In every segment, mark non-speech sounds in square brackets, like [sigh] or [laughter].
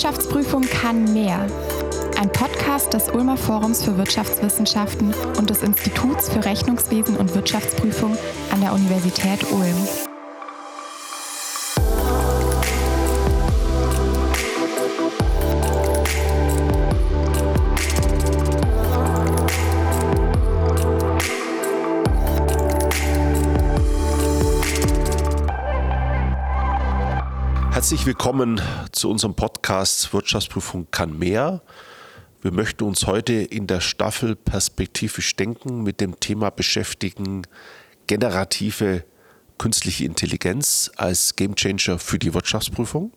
Wirtschaftsprüfung kann mehr. Ein Podcast des Ulmer Forums für Wirtschaftswissenschaften und des Instituts für Rechnungswesen und Wirtschaftsprüfung an der Universität Ulm. Herzlich willkommen zu unserem Podcast Wirtschaftsprüfung kann mehr. Wir möchten uns heute in der Staffel perspektivisch denken mit dem Thema beschäftigen, generative künstliche Intelligenz als Gamechanger für die Wirtschaftsprüfung.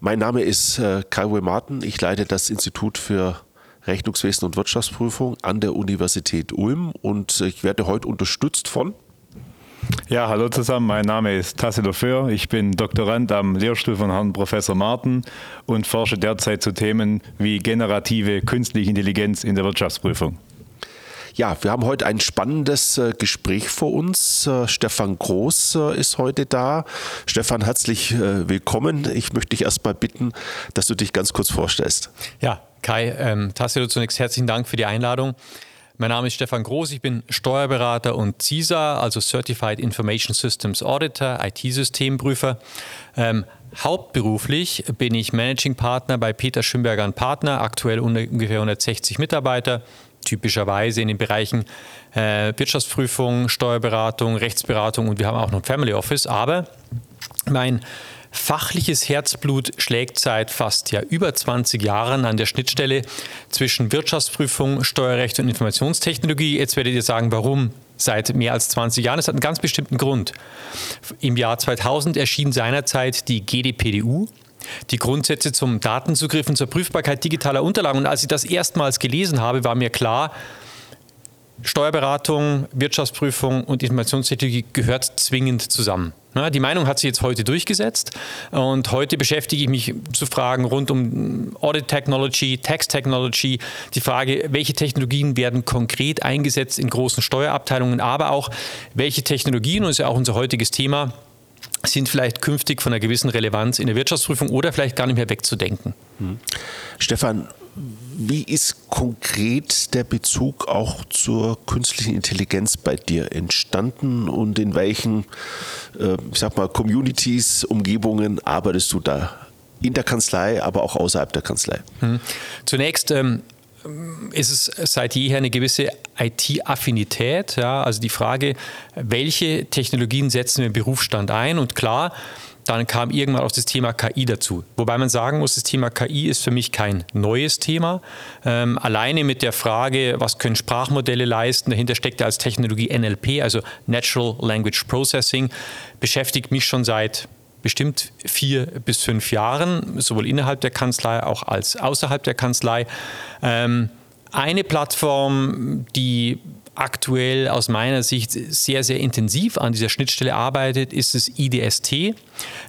Mein Name ist äh, Kai Martin. Ich leite das Institut für Rechnungswesen und Wirtschaftsprüfung an der Universität Ulm und ich werde heute unterstützt von ja, hallo zusammen. Mein Name ist Tassilo Föhr. Ich bin Doktorand am Lehrstuhl von Herrn Professor Martin und forsche derzeit zu Themen wie generative künstliche Intelligenz in der Wirtschaftsprüfung. Ja, wir haben heute ein spannendes äh, Gespräch vor uns. Äh, Stefan Groß äh, ist heute da. Stefan, herzlich willkommen. Ich möchte dich erstmal bitten, dass du dich ganz kurz vorstellst. Ja, Kai, ähm, Tassilo, zunächst herzlichen Dank für die Einladung. Mein Name ist Stefan Groß, ich bin Steuerberater und CISA, also Certified Information Systems Auditor, IT-Systemprüfer. Ähm, hauptberuflich bin ich Managing Partner bei Peter Schönberger Partner, aktuell ungefähr 160 Mitarbeiter, typischerweise in den Bereichen äh, Wirtschaftsprüfung, Steuerberatung, Rechtsberatung und wir haben auch noch ein Family Office. Aber mein Fachliches Herzblut schlägt seit fast ja, über 20 Jahren an der Schnittstelle zwischen Wirtschaftsprüfung, Steuerrecht und Informationstechnologie. Jetzt werdet ihr sagen, warum seit mehr als 20 Jahren. Es hat einen ganz bestimmten Grund. Im Jahr 2000 erschien seinerzeit die GDPDU, die Grundsätze zum Datenzugriff und zur Prüfbarkeit digitaler Unterlagen. Und als ich das erstmals gelesen habe, war mir klar, Steuerberatung, Wirtschaftsprüfung und Informationstechnologie gehört zwingend zusammen. Die Meinung hat sich jetzt heute durchgesetzt und heute beschäftige ich mich zu Fragen rund um Audit Technology, Tax Technology, die Frage, welche Technologien werden konkret eingesetzt in großen Steuerabteilungen, aber auch welche Technologien, und das ist ja auch unser heutiges Thema, sind vielleicht künftig von einer gewissen Relevanz in der Wirtschaftsprüfung oder vielleicht gar nicht mehr wegzudenken. Hm. Stefan, wie ist konkret der Bezug auch zur künstlichen Intelligenz bei dir entstanden und in welchen, äh, ich sag mal, Communities, Umgebungen arbeitest du da? In der Kanzlei, aber auch außerhalb der Kanzlei. Hm. Zunächst ähm, ist es seit jeher eine gewisse IT-Affinität. Ja? Also die Frage, welche Technologien setzen wir im Berufsstand ein? Und klar, dann kam irgendwann auch das Thema KI dazu. Wobei man sagen muss, das Thema KI ist für mich kein neues Thema. Ähm, alleine mit der Frage, was können Sprachmodelle leisten, dahinter steckt ja als Technologie NLP, also Natural Language Processing, beschäftigt mich schon seit bestimmt vier bis fünf Jahren, sowohl innerhalb der Kanzlei auch als außerhalb der Kanzlei. Ähm, eine Plattform, die aktuell aus meiner Sicht sehr, sehr intensiv an dieser Schnittstelle arbeitet, ist das IDST,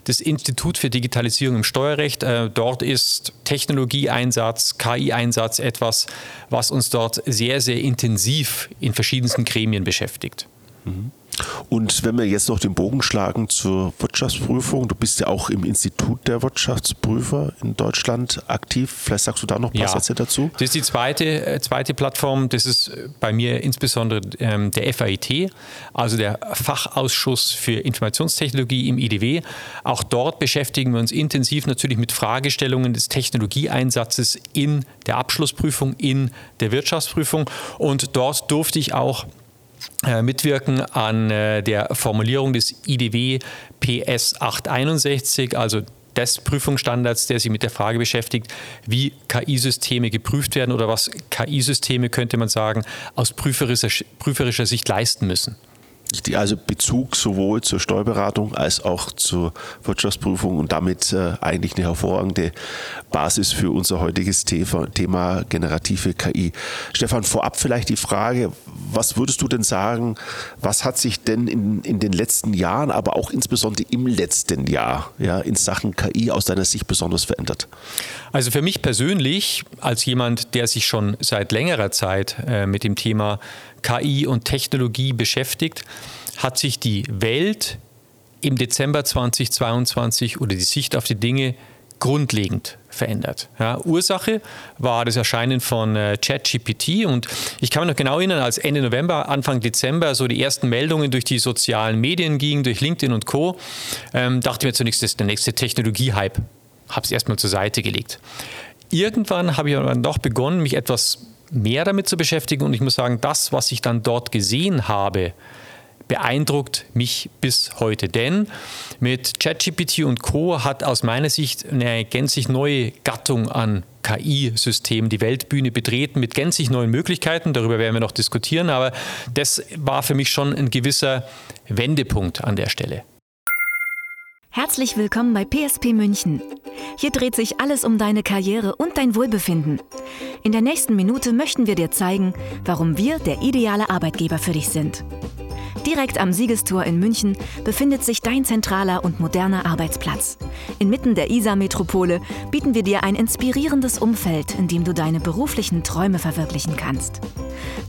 das Institut für Digitalisierung im Steuerrecht. Äh, dort ist Technologieeinsatz, KI-Einsatz etwas, was uns dort sehr, sehr intensiv in verschiedensten Gremien beschäftigt. Mhm. Und wenn wir jetzt noch den Bogen schlagen zur Wirtschaftsprüfung, du bist ja auch im Institut der Wirtschaftsprüfer in Deutschland aktiv. Vielleicht sagst du da noch ein paar ja, Sätze dazu. Das ist die zweite, äh, zweite Plattform. Das ist äh, bei mir insbesondere ähm, der FAIT, also der Fachausschuss für Informationstechnologie im IDW. Auch dort beschäftigen wir uns intensiv natürlich mit Fragestellungen des Technologieeinsatzes in der Abschlussprüfung, in der Wirtschaftsprüfung. Und dort durfte ich auch mitwirken an äh, der Formulierung des IDW PS 861, also des Prüfungsstandards, der sich mit der Frage beschäftigt, wie KI-Systeme geprüft werden oder was KI-Systeme, könnte man sagen, aus prüferischer, Sicht leisten müssen also Bezug sowohl zur Steuerberatung als auch zur Wirtschaftsprüfung und damit äh, eigentlich eine hervorragende Basis für unser heutiges Thema, Thema generative KI. Stefan, vorab vielleicht die Frage, was würdest du denn sagen, was hat sich denn in, in den letzten Jahren, aber auch insbesondere im letzten Jahr ja, in Sachen KI aus deiner Sicht besonders verändert? Also für mich persönlich, als jemand, der sich schon seit längerer Zeit äh, mit dem Thema KI und Technologie beschäftigt, hat sich die Welt im Dezember 2022 oder die Sicht auf die Dinge grundlegend verändert. Ja, Ursache war das Erscheinen von äh, ChatGPT und ich kann mich noch genau erinnern, als Ende November, Anfang Dezember so die ersten Meldungen durch die sozialen Medien gingen, durch LinkedIn und Co., ähm, dachte ich mir zunächst, das ist der nächste Technologie-Hype. Habe es erstmal zur Seite gelegt. Irgendwann habe ich aber doch begonnen, mich etwas mehr damit zu beschäftigen und ich muss sagen, das, was ich dann dort gesehen habe, beeindruckt mich bis heute. Denn mit ChatGPT und Co. hat aus meiner Sicht eine gänzlich neue Gattung an KI-Systemen die Weltbühne betreten mit gänzlich neuen Möglichkeiten. Darüber werden wir noch diskutieren. Aber das war für mich schon ein gewisser Wendepunkt an der Stelle. Herzlich willkommen bei PSP München. Hier dreht sich alles um deine Karriere und dein Wohlbefinden. In der nächsten Minute möchten wir dir zeigen, warum wir der ideale Arbeitgeber für dich sind. Direkt am Siegestor in München befindet sich dein zentraler und moderner Arbeitsplatz. Inmitten der Isar-Metropole bieten wir dir ein inspirierendes Umfeld, in dem du deine beruflichen Träume verwirklichen kannst.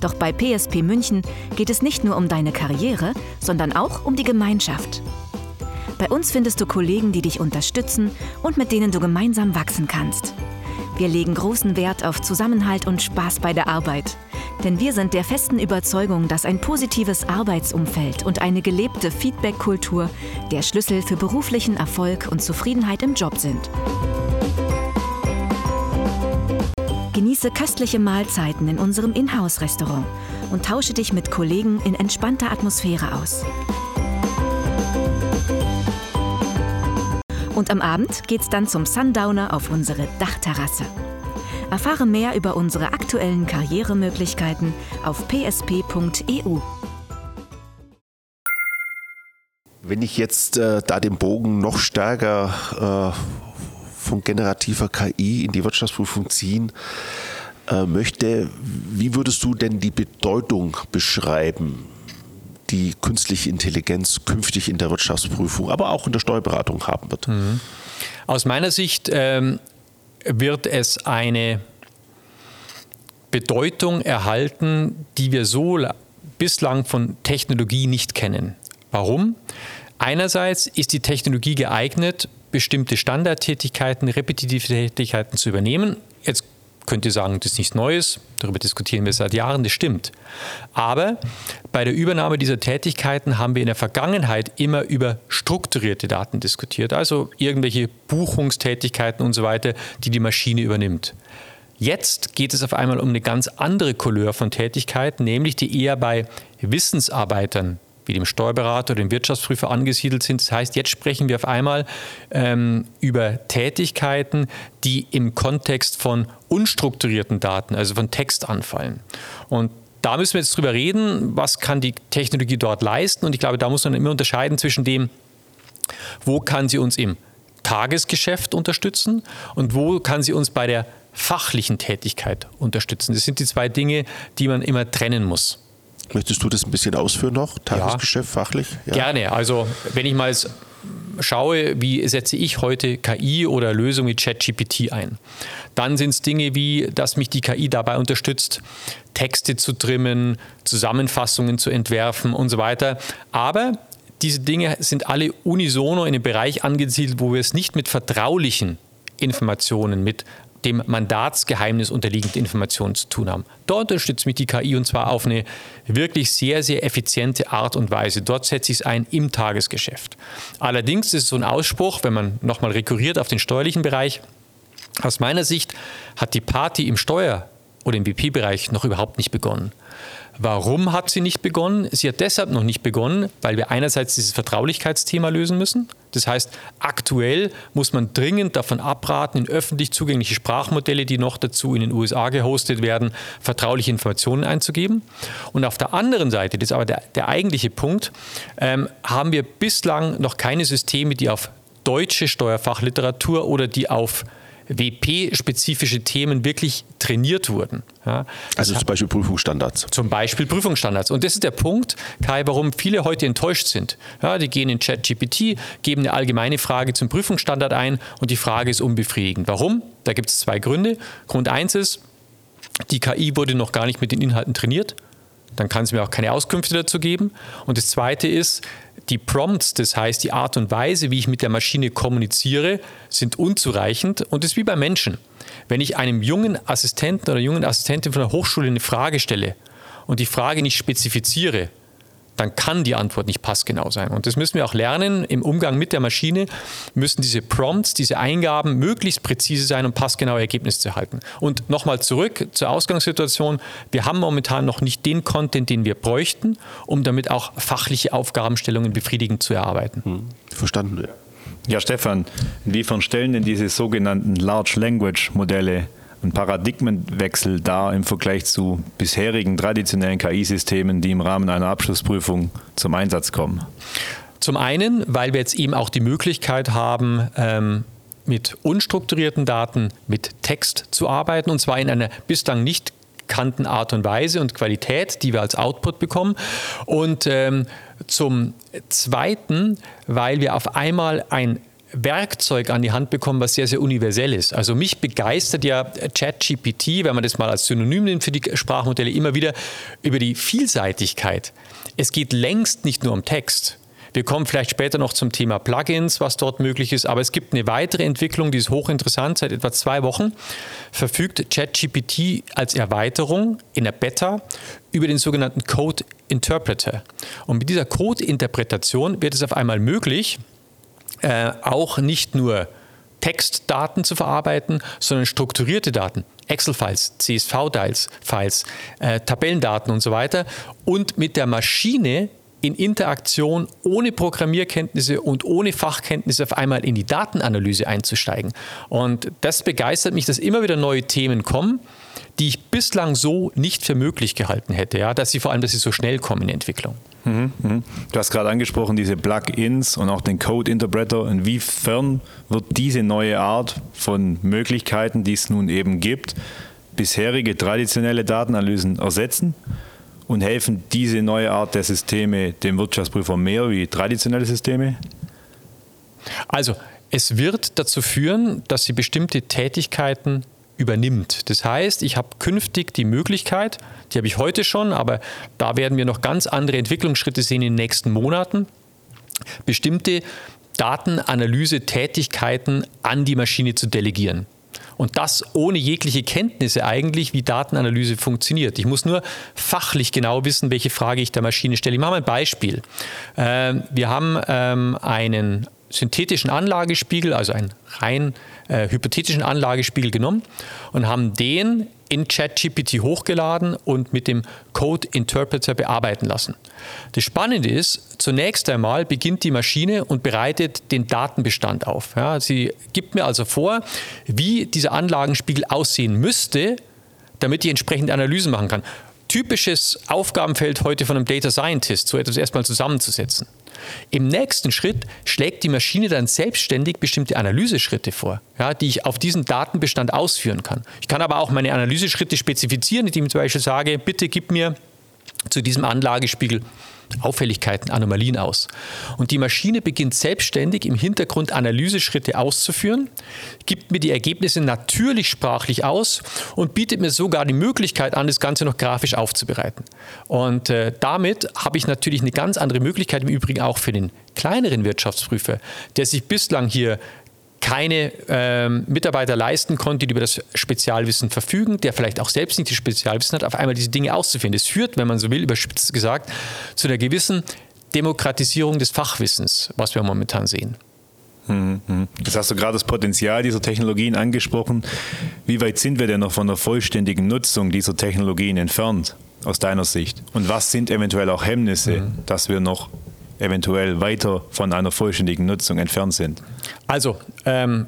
Doch bei PSP München geht es nicht nur um deine Karriere, sondern auch um die Gemeinschaft. Bei uns findest du Kollegen, die dich unterstützen und mit denen du gemeinsam wachsen kannst. Wir legen großen Wert auf Zusammenhalt und Spaß bei der Arbeit. Denn wir sind der festen Überzeugung, dass ein positives Arbeitsumfeld und eine gelebte Feedback-Kultur der Schlüssel für beruflichen Erfolg und Zufriedenheit im Job sind. Genieße köstliche Mahlzeiten in unserem Inhouse-Restaurant und tausche dich mit Kollegen in entspannter Atmosphäre aus. Und am Abend geht's dann zum Sundowner auf unsere Dachterrasse. Erfahre mehr über unsere aktuellen Karrieremöglichkeiten auf psp.eu. Wenn ich jetzt äh, da den Bogen noch stärker äh, von generativer KI in die Wirtschaftsprüfung ziehen äh, möchte, wie würdest du denn die Bedeutung beschreiben die künstliche Intelligenz künftig in der Wirtschaftsprüfung, aber auch in der Steuerberatung haben wird? Mhm. Aus meiner Sicht ähm, wird es eine Bedeutung erhalten, die wir so bislang von Technologie nicht kennen. Warum? Einerseits ist die Technologie geeignet, bestimmte Standardtätigkeiten, repetitive Tätigkeiten zu übernehmen. Jetzt könnt ihr sagen, das ist nichts Neues, darüber diskutieren wir seit Jahren, das stimmt. Aber bei der Übernahme dieser Tätigkeiten haben wir in der Vergangenheit immer über strukturierte Daten diskutiert, also irgendwelche Buchungstätigkeiten und so weiter, die die Maschine übernimmt. Jetzt geht es auf einmal um eine ganz andere Couleur von Tätigkeiten, nämlich die eher bei Wissensarbeitern wie dem Steuerberater oder dem Wirtschaftsprüfer angesiedelt sind. Das heißt, jetzt sprechen wir auf einmal ähm, über Tätigkeiten, die im Kontext von unstrukturierten Daten, also von Text anfallen. Und da müssen wir jetzt drüber reden, was kann die Technologie dort leisten. Und ich glaube, da muss man immer unterscheiden zwischen dem, wo kann sie uns im Tagesgeschäft unterstützen und wo kann sie uns bei der fachlichen Tätigkeit unterstützen. Das sind die zwei Dinge, die man immer trennen muss. Möchtest du das ein bisschen ausführen noch? Tagesgeschäft, ja. fachlich? Ja. Gerne. Also, wenn ich mal schaue, wie setze ich heute KI oder Lösungen wie ChatGPT ein, dann sind es Dinge wie, dass mich die KI dabei unterstützt, Texte zu trimmen, Zusammenfassungen zu entwerfen und so weiter. Aber diese Dinge sind alle unisono in einem Bereich angesiedelt, wo wir es nicht mit vertraulichen Informationen, mit dem Mandatsgeheimnis unterliegende Informationen zu tun haben. Dort unterstützt mich die KI und zwar auf eine wirklich sehr, sehr effiziente Art und Weise. Dort setze ich es ein im Tagesgeschäft. Allerdings ist es so ein Ausspruch, wenn man nochmal rekurriert auf den steuerlichen Bereich, aus meiner Sicht hat die Party im Steuer- oder im BP-Bereich noch überhaupt nicht begonnen. Warum hat sie nicht begonnen? Sie hat deshalb noch nicht begonnen, weil wir einerseits dieses Vertraulichkeitsthema lösen müssen. Das heißt, aktuell muss man dringend davon abraten, in öffentlich zugängliche Sprachmodelle, die noch dazu in den USA gehostet werden, vertrauliche Informationen einzugeben. Und auf der anderen Seite, das ist aber der, der eigentliche Punkt, ähm, haben wir bislang noch keine Systeme, die auf deutsche Steuerfachliteratur oder die auf WP-spezifische Themen wirklich trainiert wurden. Ja, also zum Beispiel Prüfungsstandards. Zum Beispiel Prüfungsstandards. Und das ist der Punkt, Kai, warum viele heute enttäuscht sind. Ja, die gehen in ChatGPT, geben eine allgemeine Frage zum Prüfungsstandard ein und die Frage ist unbefriedigend. Warum? Da gibt es zwei Gründe. Grund eins ist, die KI wurde noch gar nicht mit den Inhalten trainiert. dann kann es mir auch keine Auskünfte dazu geben. Und das Zweite ist, die Prompts, das heißt die Art und Weise, wie ich mit der Maschine kommuniziere, sind unzureichend und ist wie bei Menschen. Wenn ich einem jungen Assistenten oder jungen Assistentin von der Hochschule eine Frage stelle und die Frage nicht spezifiziere, dann kann die Antwort nicht passgenau sein. Und das müssen wir auch lernen. Im Umgang mit der Maschine müssen diese Prompts, diese Eingaben möglichst präzise sein, um passgenaue Ergebnisse zu erhalten. Und nochmal zurück zur Ausgangssituation. Wir haben momentan noch nicht den Content, den wir bräuchten, um damit auch fachliche Aufgabenstellungen befriedigend zu erarbeiten. Hm. Verstanden. Ja, Stefan, inwiefern stellen denn diese sogenannten Large Language Modelle ein Paradigmenwechsel dar im Vergleich zu bisherigen traditionellen KI-Systemen, die im Rahmen einer Abschlussprüfung zum Einsatz kommen? Zum einen, weil wir jetzt eben auch die Möglichkeit haben, ähm, mit unstrukturierten Daten, mit Text zu arbeiten, und zwar in einer bislang nicht bekannten Art und Weise und Qualität, die wir als Output bekommen. Und ähm, zum Zweiten, weil wir auf einmal ein Werkzeug an die Hand bekommen, was sehr, sehr universell ist. Also mich begeistert ja ChatGPT, wenn man das mal als Synonym nimmt für die Sprachmodelle, immer wieder über die Vielseitigkeit. Es geht längst nicht nur um Text. Wir kommen vielleicht später noch zum Thema Plugins, was dort möglich ist, aber es gibt eine weitere Entwicklung, die ist hochinteressant. Seit etwa zwei Wochen verfügt ChatGPT als Erweiterung in der Beta über den sogenannten Code Interpreter. Und mit dieser Code-Interpretation wird es auf einmal möglich, äh, auch nicht nur Textdaten zu verarbeiten, sondern strukturierte Daten, Excel-Files, CSV-Files, Files, äh, Tabellendaten und so weiter und mit der Maschine in Interaktion ohne Programmierkenntnisse und ohne Fachkenntnisse auf einmal in die Datenanalyse einzusteigen. Und das begeistert mich, dass immer wieder neue Themen kommen, die ich bislang so nicht für möglich gehalten hätte, ja, dass sie vor allem, dass sie so schnell kommen in Entwicklung. Mhm, mhm. Du hast gerade angesprochen, diese Plugins und auch den Code Interpreter. Inwiefern wird diese neue Art von Möglichkeiten, die es nun eben gibt, bisherige traditionelle Datenanalysen ersetzen? Und helfen diese neue Art der Systeme dem Wirtschaftsprüfer mehr wie traditionelle Systeme? Also, es wird dazu führen, dass sie bestimmte Tätigkeiten übernimmt. Das heißt, ich habe künftig die Möglichkeit, die habe ich heute schon, aber da werden wir noch ganz andere Entwicklungsschritte sehen in den nächsten Monaten, bestimmte Datenanalyse-Tätigkeiten an die Maschine zu delegieren. Und das ohne jegliche Kenntnisse eigentlich, wie Datenanalyse funktioniert. Ich muss nur fachlich genau wissen, welche Frage ich der Maschine stelle. Ich mache mal ein Beispiel. Ähm, wir haben ähm, einen synthetischen Anlagespiegel, also einen rein äh, hypothetischen Anlagespiegel genommen und haben den in ChatGPT hochgeladen und mit dem Code Interpreter bearbeiten lassen. Das Spannende ist, zunächst einmal beginnt die Maschine und bereitet den Datenbestand auf. Ja, sie gibt mir also vor, wie dieser Anlagenspiegel aussehen müsste, damit ich entsprechende Analysen machen kann. Typisches Aufgabenfeld heute von einem Data Scientist, so etwas erstmal zusammenzusetzen. Im nächsten Schritt schlägt die Maschine dann selbstständig bestimmte Analyseschritte vor, ja, die ich auf diesen Datenbestand ausführen kann. Ich kann aber auch meine Analyseschritte spezifizieren, indem ich zum Beispiel sage, bitte gib mir zu diesem Anlagespiegel Auffälligkeiten, Anomalien aus. Und die Maschine beginnt selbstständig im Hintergrund Analyseschritte auszuführen, gibt mir die Ergebnisse natürlich sprachlich aus und bietet mir sogar die Möglichkeit an, das Ganze noch grafisch aufzubereiten. Und äh, damit habe ich natürlich eine ganz andere Möglichkeit, im Übrigen auch für den kleineren Wirtschaftsprüfer, der sich bislang hier keine ähm, Mitarbeiter leisten konnte, die über das Spezialwissen verfügen, der vielleicht auch selbst nicht das Spezialwissen hat, auf einmal diese Dinge auszuführen. Das führt, wenn man so will, überspitzt gesagt, zu einer gewissen Demokratisierung des Fachwissens, was wir momentan sehen. Mhm. Jetzt hast du gerade das Potenzial dieser Technologien angesprochen. Wie weit sind wir denn noch von der vollständigen Nutzung dieser Technologien entfernt, aus deiner Sicht? Und was sind eventuell auch Hemmnisse, mhm. dass wir noch eventuell weiter von einer vollständigen Nutzung entfernt sind? Also, ähm,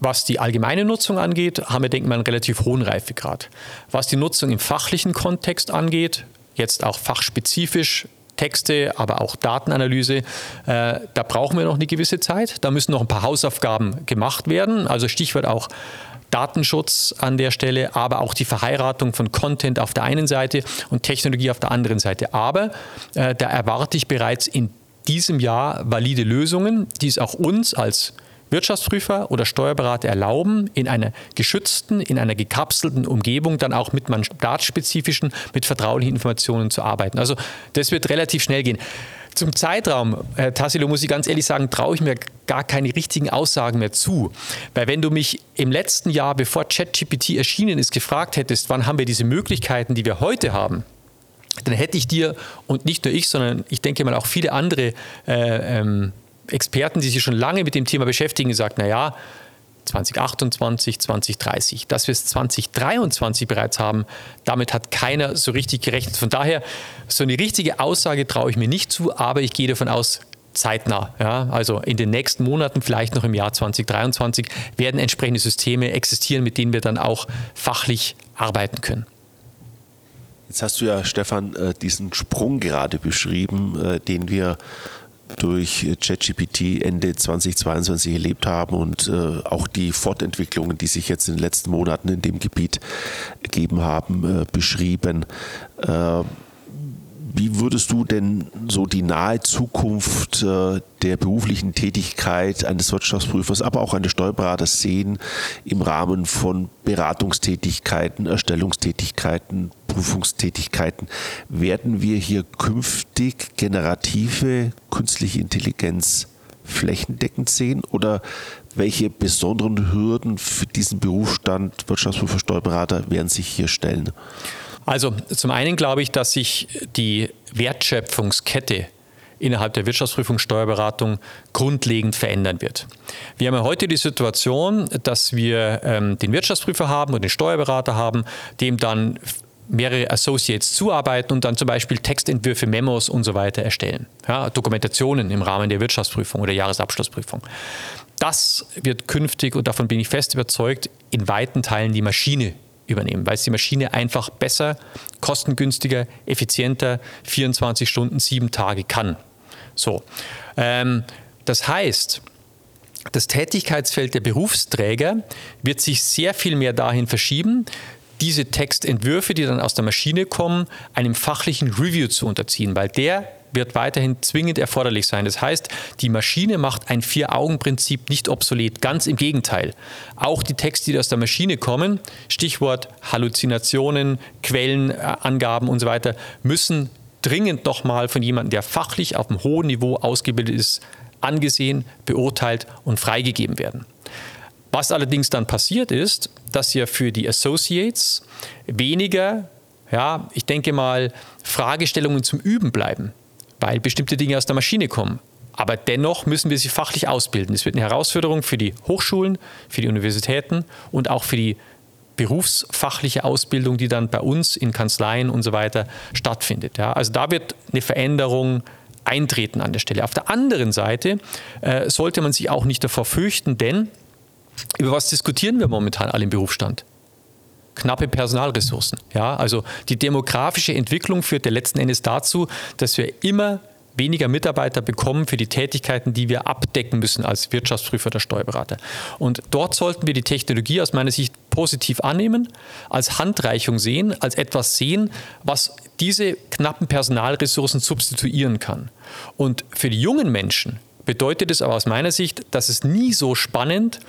was die allgemeine Nutzung angeht, haben wir, denke ich, einen relativ hohen Reifegrad. Was die Nutzung im fachlichen Kontext angeht, jetzt auch fachspezifisch, Texte, aber auch Datenanalyse, äh, da brauchen wir noch eine gewisse Zeit. Da müssen noch ein paar Hausaufgaben gemacht werden. Also Stichwort auch Datenschutz an der Stelle, aber auch die Verheiratung von Content auf der einen Seite und Technologie auf der anderen Seite. Aber äh, da erwarte ich bereits in diesem Jahr valide Lösungen, die es auch uns als Wirtschaftsprüfer oder Steuerberater erlauben, in einer geschützten, in einer gekapselten Umgebung dann auch mit mandatsspezifischen, mit vertraulichen Informationen zu arbeiten. Also das wird relativ schnell gehen. Zum Zeitraum, Herr Tassilo, muss ich ganz ehrlich sagen, traue ich mir gar keine richtigen Aussagen mehr zu. Weil wenn du mich im letzten Jahr, bevor ChatGPT erschienen ist, gefragt hättest, wann haben wir diese Möglichkeiten, die wir heute haben, dann hätte ich dir, und nicht nur ich, sondern ich denke mal auch viele andere äh, ähm, Experten, die sich schon lange mit dem Thema beschäftigen, gesagt, naja, 2028, 2030. Dass wir es 2023 bereits haben, damit hat keiner so richtig gerechnet. Von daher, so eine richtige Aussage traue ich mir nicht zu, aber ich gehe davon aus, zeitnah. Ja? Also in den nächsten Monaten, vielleicht noch im Jahr 2023, werden entsprechende Systeme existieren, mit denen wir dann auch fachlich arbeiten können. Jetzt hast du ja, Stefan, äh, diesen Sprung gerade beschrieben, äh, den wir durch ChatGPT Ende 2022 erlebt haben und äh, auch die Fortentwicklungen, die sich jetzt in den letzten Monaten in dem Gebiet ergeben haben, äh, beschrieben. Äh, wie würdest du denn so die nahe Zukunft äh, der beruflichen Tätigkeit eines Wirtschaftsprüfers, aber auch eines Steuerberaters sehen im Rahmen von Beratungstätigkeiten, Erstellungstätigkeiten, Prüfungstätigkeiten? Werden wir hier künftig generative künstliche Intelligenz flächendeckend sehen oder welche besonderen Hürden für diesen Berufsstand Wirtschaftsprüfer, Steuerberater werden sich hier stellen? Also zum einen glaube ich, dass sich die Wertschöpfungskette innerhalb der Wirtschaftsprüfung Steuerberatung grundlegend verändern wird. Wir haben ja heute die Situation, dass wir ähm, den Wirtschaftsprüfer haben und den Steuerberater haben, dem dann mehrere Associates zuarbeiten und dann zum Beispiel Textentwürfe, Memos und so weiter erstellen. Ja, Dokumentationen im Rahmen der Wirtschaftsprüfung oder Jahresabschlussprüfung. Das wird künftig, und davon bin ich fest überzeugt, in weiten Teilen die Maschine übernehmen, weil es die Maschine einfach besser, kostengünstiger, effizienter, 24 Stunden, sieben Tage kann. So. Ähm, das heißt, das Tätigkeitsfeld der Berufsträger wird sich sehr viel mehr dahin verschieben, diese Textentwürfe, die dann aus der Maschine kommen, einem fachlichen Review zu unterziehen, weil der wird weiterhin zwingend erforderlich sein. Das heißt, die Maschine macht ein Vier-Augen-Prinzip nicht obsolet. Ganz im Gegenteil. Auch die Texte, die aus der Maschine kommen, Stichwort Halluzinationen, Quellenangaben und so weiter, müssen dringend nochmal von jemandem, der fachlich auf einem hohen Niveau ausgebildet ist, angesehen, beurteilt und freigegeben werden. Was allerdings dann passiert ist, dass ja für die Associates weniger, ja, ich denke mal, Fragestellungen zum Üben bleiben weil bestimmte Dinge aus der Maschine kommen. Aber dennoch müssen wir sie fachlich ausbilden. Es wird eine Herausforderung für die Hochschulen, für die Universitäten und auch für die berufsfachliche Ausbildung, die dann bei uns in Kanzleien und so weiter stattfindet. Ja, also da wird eine Veränderung eintreten an der Stelle. Auf der anderen Seite äh, sollte man sich auch nicht davor fürchten, denn über was diskutieren wir momentan alle im Berufsstand? knappe Personalressourcen. Ja, also die demografische Entwicklung führt letzten Endes dazu, dass wir immer weniger Mitarbeiter bekommen für die Tätigkeiten, die wir abdecken müssen als Wirtschaftsprüfer oder Steuerberater. Und dort sollten wir die Technologie aus meiner Sicht positiv annehmen, als Handreichung sehen, als etwas sehen, was diese knappen Personalressourcen substituieren kann. Und für die jungen Menschen bedeutet es aber aus meiner Sicht, dass es nie so spannend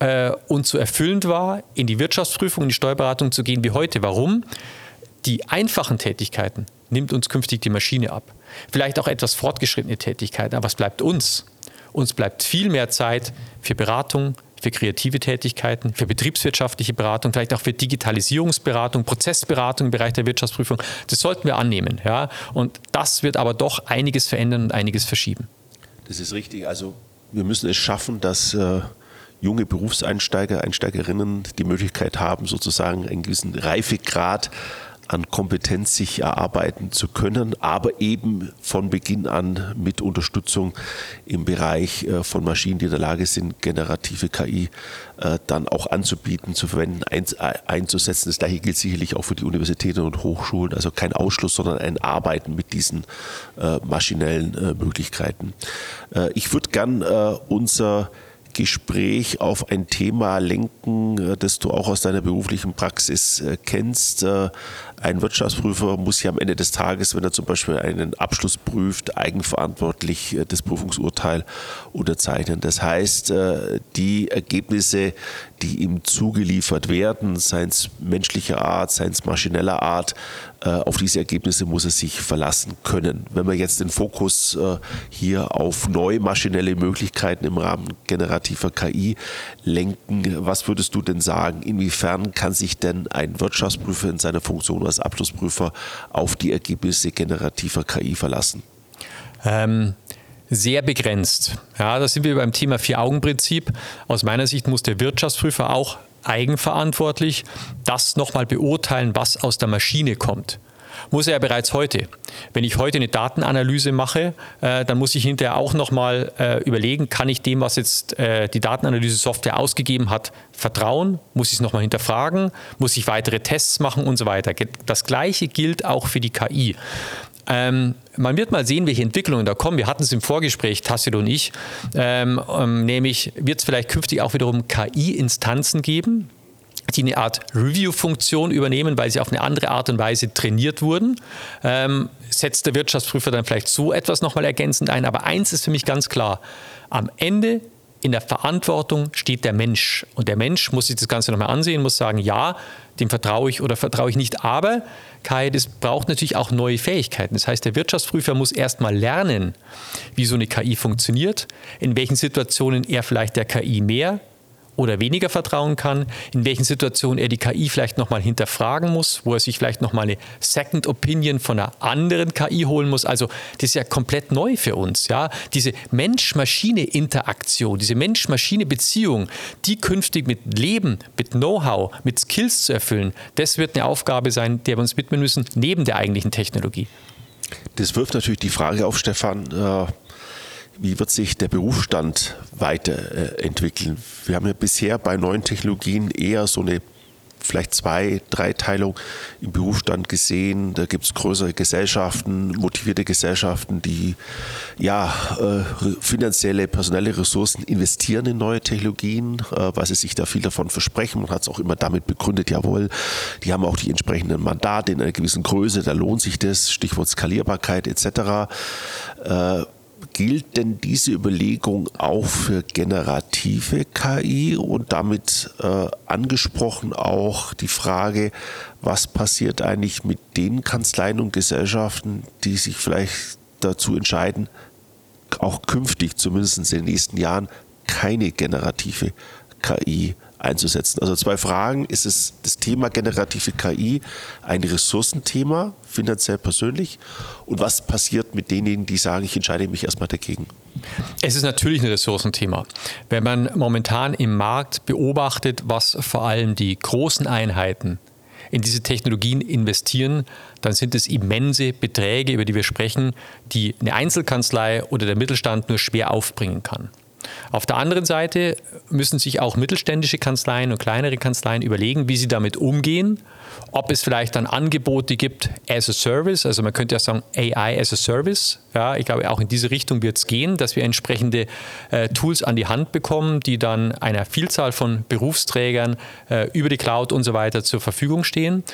äh, und so erfüllend war, in die Wirtschaftsprüfung, in die Steuerberatung zu gehen wie heute. Warum? Die einfachen Tätigkeiten nimmt uns künftig die Maschine ab. Vielleicht auch etwas fortgeschrittene Tätigkeiten, aber was bleibt uns? Uns bleibt viel mehr Zeit für Beratung, für kreative Tätigkeiten, für betriebswirtschaftliche Beratung, vielleicht auch für Digitalisierungsberatung, Prozessberatung im Bereich der Wirtschaftsprüfung. Das sollten wir annehmen. Ja? Und das wird aber doch einiges verändern und einiges verschieben. Das ist richtig. Also wir müssen es schaffen, dass äh, junge Berufseinsteiger, Einsteigerinnen die Möglichkeit haben, sozusagen einen gewissen Reifegrad an Kompetenz sich erarbeiten zu können, aber eben von Beginn an mit Unterstützung im Bereich äh, von Maschinen, die in der Lage sind, generative KI äh, dann auch anzubieten, zu verwenden, einzusetzen. Das gleiche gilt sicherlich auch für die Universitäten und Hochschulen. Also kein Ausschluss, sondern ein Arbeiten mit diesen äh, maschinellen Möglichkeiten. Ich würde gern unser Gespräch auf ein Thema lenken, äh, das du auch aus deiner beruflichen Praxis äh, kennst. Äh, ein Wirtschaftsprüfer muss ja am Ende des Tages, wenn er zum Beispiel einen Abschluss prüft, eigenverantwortlich das Prüfungsurteil unterzeichnen. Das heißt, die Ergebnisse, die ihm zugeliefert werden, seien es menschlicher Art, seien es maschineller Art, auf diese Ergebnisse muss er sich verlassen können. Wenn wir jetzt den Fokus hier auf neue maschinelle Möglichkeiten im Rahmen generativer KI lenken. Was würdest du denn sagen? Inwiefern kann sich denn ein Wirtschaftsprüfer in seiner Funktion als Abschlussprüfer auf die Ergebnisse generativer KI verlassen? Ähm, sehr begrenzt. Ja, da sind wir beim Thema Vier-Augen-Prinzip. Aus meiner Sicht muss der Wirtschaftsprüfer auch eigenverantwortlich das nochmal beurteilen, was aus der Maschine kommt muss er ja bereits heute. Wenn ich heute eine Datenanalyse mache, äh, dann muss ich hinterher auch nochmal äh, überlegen, kann ich dem, was jetzt äh, die Datenanalyse-Software ausgegeben hat, vertrauen? Muss ich es nochmal hinterfragen? Muss ich weitere Tests machen und so weiter? Das Gleiche gilt auch für die KI. Ähm, man wird mal sehen, welche Entwicklungen da kommen. Wir hatten es im Vorgespräch, Tassil und ich, ähm, ähm, nämlich wird es vielleicht künftig auch wiederum KI-Instanzen geben, die eine Art Review-Funktion übernehmen, weil sie auf eine andere Art und Weise trainiert wurden. Ähm, setzt der Wirtschaftsprüfer dann vielleicht so etwas nochmal ergänzend ein. Aber eins ist für mich ganz klar, am Ende in der Verantwortung steht der Mensch. Und der Mensch muss sich das Ganze nochmal ansehen, muss sagen, ja, dem vertraue ich oder vertraue ich nicht. Aber Kai, das braucht natürlich auch neue Fähigkeiten. Das heißt, der Wirtschaftsprüfer muss erstmal lernen, wie so eine KI funktioniert, in welchen Situationen er vielleicht der KI mehr oder weniger vertrauen kann, in welchen Situationen er die KI vielleicht nochmal hinterfragen muss, wo er sich vielleicht nochmal eine Second Opinion von einer anderen KI holen muss. Also das ist ja komplett neu für uns. Ja? Diese Mensch-Maschine-Interaktion, diese Mensch-Maschine-Beziehung, die künftig mit Leben, mit Know-how, mit Skills zu erfüllen, das wird eine Aufgabe sein, der wir uns widmen müssen, neben der eigentlichen Technologie. Das wirft natürlich die Frage auf, Stefan, äh wie wird sich der Berufsstand weiterentwickeln? Wir haben ja bisher bei neuen Technologien eher so eine vielleicht zwei, drei Teilung im Berufsstand gesehen. Da gibt es größere Gesellschaften, motivierte Gesellschaften, die ja äh, finanzielle, personelle Ressourcen investieren in neue Technologien, äh, weil sie sich da viel davon versprechen. Man hat es auch immer damit begründet, jawohl, die haben auch die entsprechenden Mandate in einer gewissen Größe, da lohnt sich das, Stichwort Skalierbarkeit etc. Äh, gilt denn diese Überlegung auch für generative KI und damit äh, angesprochen auch die Frage, was passiert eigentlich mit den Kanzleien und Gesellschaften, die sich vielleicht dazu entscheiden, auch künftig, zumindest in den nächsten Jahren, keine generative KI einzusetzen. Also zwei Fragen. Ist es das Thema generative KI ein Ressourcenthema, finanziell persönlich? Und was passiert mit denjenigen, die sagen, ich entscheide mich erstmal dagegen? Es ist natürlich ein Ressourcenthema. Wenn man momentan im Markt beobachtet, was vor allem die großen Einheiten in diese Technologien investieren, dann sind es immense Beträge, über die wir sprechen, die eine Einzelkanzlei oder der Mittelstand nur schwer aufbringen kann. Auf der anderen Seite müssen sich auch mittelständische Kanzleien und kleinere Kanzleien überlegen, wie sie damit umgehen, ob es vielleicht dann Angebote gibt as a Service, also man könnte ja sagen AI as a Service. Ja, ich glaube, auch in diese Richtung wird es gehen, dass wir entsprechende äh, Tools an die Hand bekommen, die dann einer Vielzahl von Berufsträgern äh, über die Cloud und so weiter zur Verfügung stehen.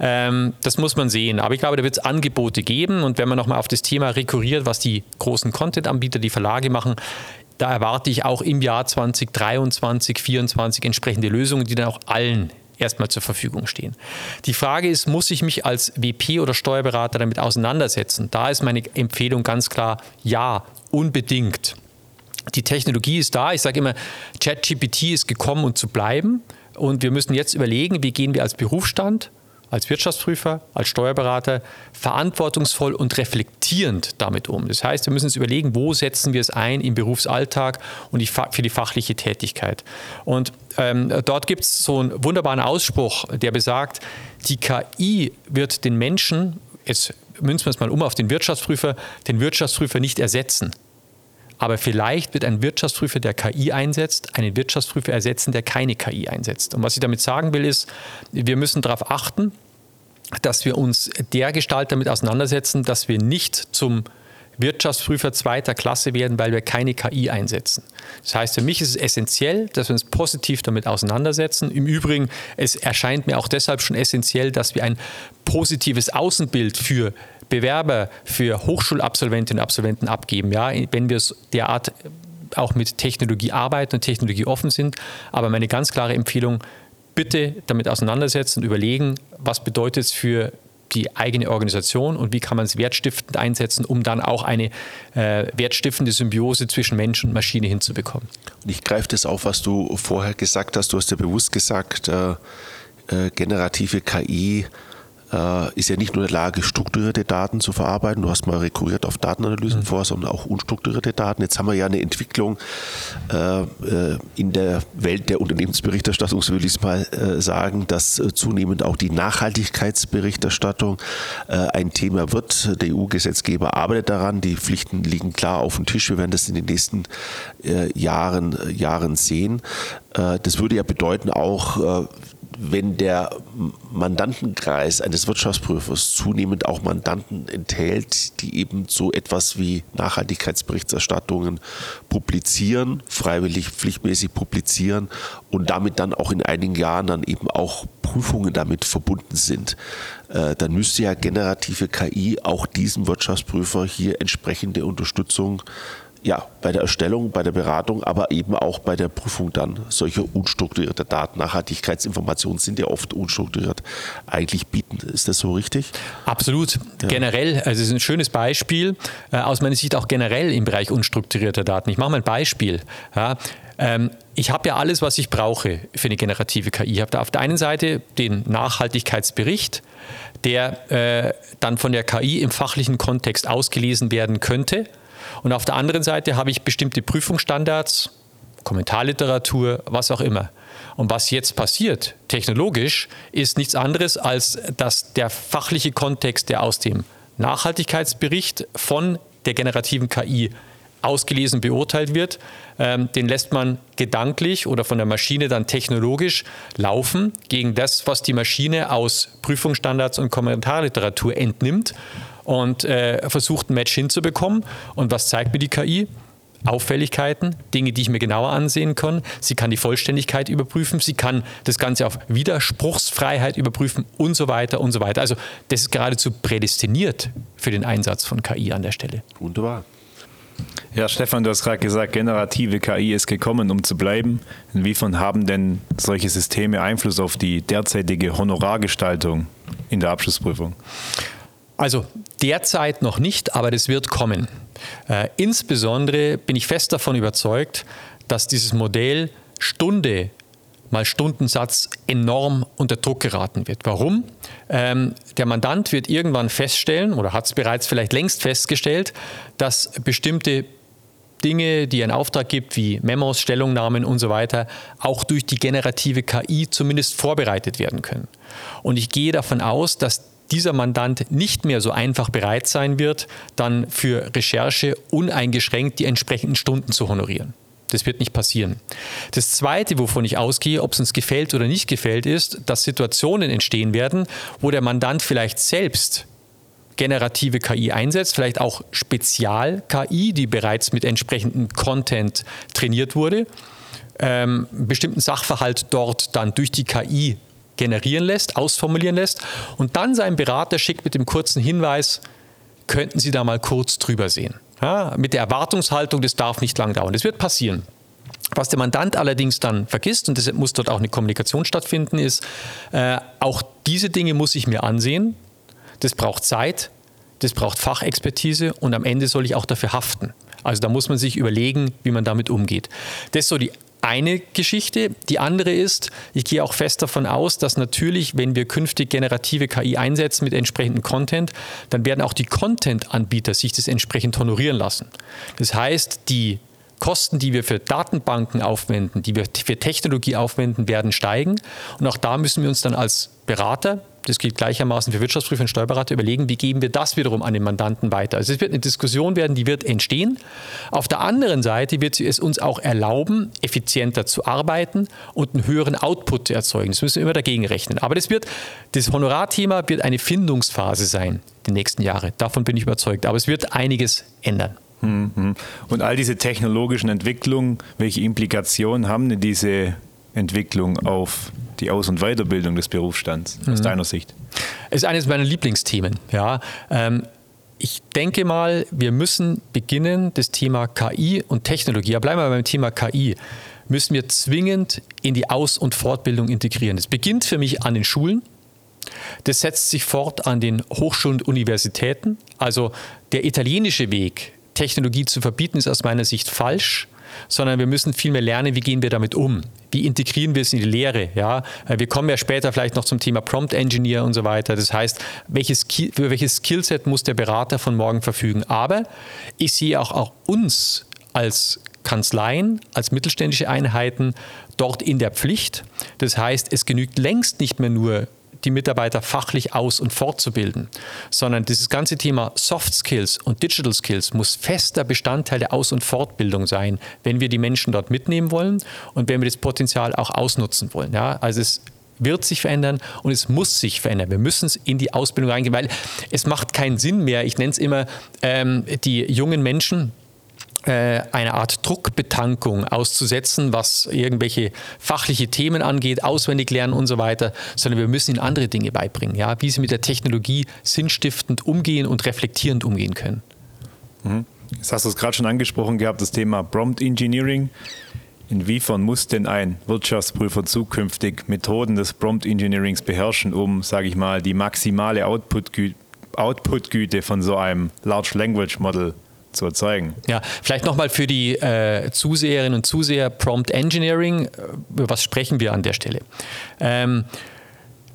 Ähm, das muss man sehen. Aber ich glaube, da wird es Angebote geben. Und wenn man nochmal auf das Thema rekurriert, was die großen Content-Anbieter, die Verlage machen, da erwarte ich auch im Jahr 2023, 2024 entsprechende Lösungen, die dann auch allen erstmal zur Verfügung stehen. Die Frage ist, muss ich mich als WP oder Steuerberater damit auseinandersetzen? Da ist meine Empfehlung ganz klar, ja, unbedingt. Die Technologie ist da. Ich sage immer, ChatGPT ist gekommen, um zu bleiben. Und wir müssen jetzt überlegen, wie gehen wir als Berufsstand als Wirtschaftsprüfer, als Steuerberater verantwortungsvoll und reflektierend damit um. Das heißt, wir müssen uns überlegen, wo setzen wir es ein im Berufsalltag und die, für die fachliche Tätigkeit. Und ähm, dort gibt es so einen wunderbaren Ausspruch, der besagt, die KI wird den Menschen, jetzt münzen wir es mal um auf den Wirtschaftsprüfer, den Wirtschaftsprüfer nicht ersetzen. Aber vielleicht wird ein Wirtschaftsprüfer, der KI einsetzt, einen Wirtschaftsprüfer ersetzen, der keine KI einsetzt. Und was ich damit sagen will, ist, wir müssen darauf achten, dass wir uns der Gestalt damit auseinandersetzen, dass wir nicht zum Wirtschaftsprüfer zweiter Klasse werden, weil wir keine KI einsetzen. Das heißt, für mich ist es essentiell, dass wir uns positiv damit auseinandersetzen. Im Übrigen, es erscheint mir auch deshalb schon essentiell, dass wir ein positives Außenbild für Bewerber, für Hochschulabsolventinnen und Absolventen abgeben. Ja, wenn wir es derart auch mit Technologie arbeiten und Technologie offen sind. Aber meine ganz klare Empfehlung, bitte damit auseinandersetzen und überlegen, was bedeutet es für die eigene Organisation und wie kann man es wertstiftend einsetzen, um dann auch eine äh, wertstiftende Symbiose zwischen Mensch und Maschine hinzubekommen. Und ich greife das auf, was du vorher gesagt hast. Du hast ja bewusst gesagt, äh, äh, generative KI äh, ist ja nicht nur in der Lage, strukturierte Daten zu verarbeiten. Du hast mal rekurriert auf Datenanalysen mhm. vor, sondern auch unstrukturierte Daten. Jetzt haben wir ja eine Entwicklung äh, äh in der Welt der Unternehmensberichterstattung, so will ich es mal äh, sagen, dass äh, zunehmend auch die Nachhaltigkeitsberichterstattung äh, ein Thema wird. Der EU-Gesetzgeber arbeitet daran. Die Pflichten liegen klar auf dem Tisch. Wir werden das in den nächsten Jahren, Jahren sehen. das würde ja bedeuten auch, wenn der Mandantenkreis eines Wirtschaftsprüfers zunehmend auch Mandanten enthält, die eben so etwas wie Nachhaltigkeitsberichterstattungen publizieren, freiwillig, pflichtmäßig publizieren und damit dann auch in einigen Jahren dann eben auch Prüfungen damit verbunden sind, äh, dann müsste ja generative KI auch diesem Wirtschaftsprüfer hier entsprechende Unterstützung ja, bei der Erstellung, bei der Beratung, aber eben auch bei der Prüfung dann solcher unstrukturierter Daten. Nachhaltigkeitsinformationen sind ja oft unstrukturiert eigentlich bieten. Ist das so richtig? Absolut. Ja. Generell, also es ist ein schönes Beispiel, äh, aus meiner Sicht auch generell im Bereich unstrukturierter Daten. Ich mache mal ein Beispiel. Ja, ähm, ich habe ja alles, was ich brauche für eine generative KI. Ich habe da auf der einen Seite den Nachhaltigkeitsbericht, der äh, dann von der KI im fachlichen Kontext ausgelesen werden könnte und auf der anderen Seite habe ich bestimmte Prüfungsstandards, Kommentarliteratur, was auch immer. Und was jetzt passiert, technologisch, ist nichts anderes, als dass der fachliche Kontext, der aus dem Nachhaltigkeitsbericht von der generativen KI ausgelesen beurteilt wird, ähm, den lässt man gedanklich oder von der Maschine dann technologisch laufen gegen das, was die Maschine aus Prüfungsstandards und Kommentarliteratur entnimmt und äh, versucht, ein Match hinzubekommen. Und was zeigt mir die KI? Auffälligkeiten, Dinge, die ich mir genauer ansehen kann. Sie kann die Vollständigkeit überprüfen, sie kann das Ganze auf Widerspruchsfreiheit überprüfen und so weiter und so weiter. Also das ist geradezu prädestiniert für den Einsatz von KI an der Stelle. Wunderbar. Ja, Stefan, du hast gerade gesagt, generative KI ist gekommen, um zu bleiben. Inwiefern haben denn solche Systeme Einfluss auf die derzeitige Honorargestaltung in der Abschlussprüfung? Also derzeit noch nicht, aber das wird kommen. Äh, insbesondere bin ich fest davon überzeugt, dass dieses Modell Stunde mal Stundensatz enorm unter Druck geraten wird. Warum? Ähm, der Mandant wird irgendwann feststellen oder hat es bereits vielleicht längst festgestellt, dass bestimmte Dinge, die ein Auftrag gibt, wie Memos, Stellungnahmen und so weiter, auch durch die generative KI zumindest vorbereitet werden können. Und ich gehe davon aus, dass dieser Mandant nicht mehr so einfach bereit sein wird, dann für Recherche uneingeschränkt die entsprechenden Stunden zu honorieren. Das wird nicht passieren. Das Zweite, wovon ich ausgehe, ob es uns gefällt oder nicht gefällt, ist, dass Situationen entstehen werden, wo der Mandant vielleicht selbst generative KI einsetzt, vielleicht auch Spezial-KI, die bereits mit entsprechendem Content trainiert wurde, ähm, bestimmten Sachverhalt dort dann durch die KI generieren lässt, ausformulieren lässt und dann seinen Berater schickt mit dem kurzen Hinweis, könnten Sie da mal kurz drüber sehen. Ja, mit der Erwartungshaltung, das darf nicht lang dauern. Das wird passieren. Was der Mandant allerdings dann vergisst, und deshalb muss dort auch eine Kommunikation stattfinden, ist, äh, auch diese Dinge muss ich mir ansehen. Das braucht Zeit, das braucht Fachexpertise und am Ende soll ich auch dafür haften. Also da muss man sich überlegen, wie man damit umgeht. Das ist so die eine Geschichte. Die andere ist, ich gehe auch fest davon aus, dass natürlich, wenn wir künftig generative KI einsetzen mit entsprechendem Content, dann werden auch die Content-Anbieter sich das entsprechend honorieren lassen. Das heißt, die Kosten, die wir für Datenbanken aufwenden, die wir für Technologie aufwenden, werden steigen. Und auch da müssen wir uns dann als Berater das gilt gleichermaßen für Wirtschaftsprüfer und Steuerberater, überlegen, wie geben wir das wiederum an den Mandanten weiter. Also es wird eine Diskussion werden, die wird entstehen. Auf der anderen Seite wird sie es uns auch erlauben, effizienter zu arbeiten und einen höheren Output zu erzeugen. Das müssen wir immer dagegen rechnen. Aber das wird, das Honorarthema wird eine Findungsphase sein, die nächsten Jahre. Davon bin ich überzeugt. Aber es wird einiges ändern. Mhm. Und all diese technologischen Entwicklungen, welche Implikationen haben denn diese Entwicklung auf die Aus- und Weiterbildung des Berufsstands aus mhm. deiner Sicht? Ist eines meiner Lieblingsthemen. Ja. Ähm, ich denke mal, wir müssen beginnen, das Thema KI und Technologie, ja, bleiben wir beim Thema KI, müssen wir zwingend in die Aus- und Fortbildung integrieren. Das beginnt für mich an den Schulen. Das setzt sich fort an den Hochschulen und Universitäten. Also der italienische Weg, Technologie zu verbieten, ist aus meiner Sicht falsch sondern wir müssen viel mehr lernen, wie gehen wir damit um. Wie integrieren wir es in die Lehre? Ja? Äh, wir kommen ja später vielleicht noch zum Thema Prompt Engineer und so weiter. Das heißt, welches, für welches Skillset muss der Berater von morgen verfügen? Aber ich sehe auch, auch uns als Kanzleien, als mittelständische Einheiten dort in der Pflicht. Das heißt, es genügt längst nicht mehr nur die Mitarbeiter fachlich aus- und fortzubilden, sondern dieses ganze Thema Soft Skills und Digital Skills muss fester Bestandteil der Aus- und Fortbildung sein, wenn wir die Menschen dort mitnehmen wollen und wenn wir das Potenzial auch ausnutzen wollen. Ja, also es wird sich verändern und es muss sich verändern. Wir müssen es in die Ausbildung reingehen, weil es macht keinen Sinn mehr. Ich nenne es immer ähm, die jungen Menschen, eine Art Druckbetankung auszusetzen, was irgendwelche fachliche Themen angeht, auswendig lernen und so weiter, sondern wir müssen ihnen andere Dinge beibringen, ja, wie sie mit der Technologie sinnstiftend umgehen und reflektierend umgehen können. Mhm. Jetzt hast du es gerade schon angesprochen gehabt, das Thema Prompt Engineering. Inwiefern muss denn ein Wirtschaftsprüfer zukünftig Methoden des Prompt Engineerings beherrschen, um, sage ich mal, die maximale Output-Güte Output von so einem Large Language Model zu erzeugen. Ja, vielleicht nochmal für die äh, Zuseherinnen und Zuseher Prompt Engineering. Äh, über was sprechen wir an der Stelle? Ähm,